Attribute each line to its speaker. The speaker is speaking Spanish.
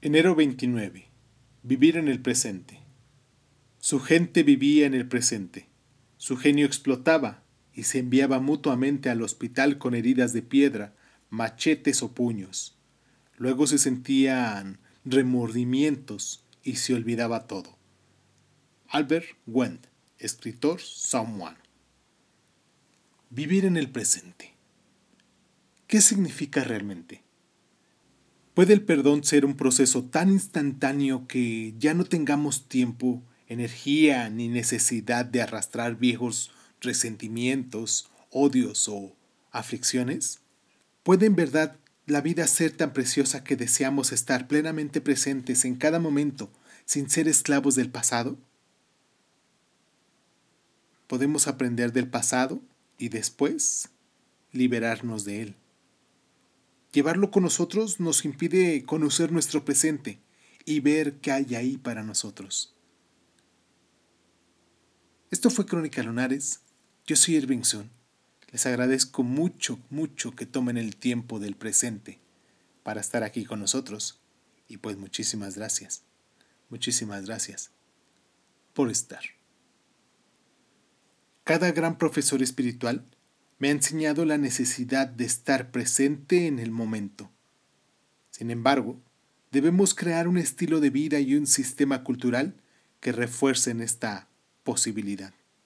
Speaker 1: Enero 29. Vivir en el presente. Su gente vivía en el presente. Su genio explotaba y se enviaba mutuamente al hospital con heridas de piedra, machetes o puños. Luego se sentían remordimientos y se olvidaba todo. Albert Wendt, escritor Someone. Vivir en el presente. ¿Qué significa realmente? ¿Puede el perdón ser un proceso tan instantáneo que ya no tengamos tiempo, energía ni necesidad de arrastrar viejos resentimientos, odios o aflicciones? ¿Puede en verdad la vida ser tan preciosa que deseamos estar plenamente presentes en cada momento sin ser esclavos del pasado? Podemos aprender del pasado y después liberarnos de él. Llevarlo con nosotros nos impide conocer nuestro presente y ver qué hay ahí para nosotros. Esto fue Crónica Lunares. Yo soy Irving Sun. Les agradezco mucho, mucho que tomen el tiempo del presente para estar aquí con nosotros. Y pues muchísimas gracias. Muchísimas gracias por estar. Cada gran profesor espiritual me ha enseñado la necesidad de estar presente en el momento. Sin embargo, debemos crear un estilo de vida y un sistema cultural que refuercen esta posibilidad.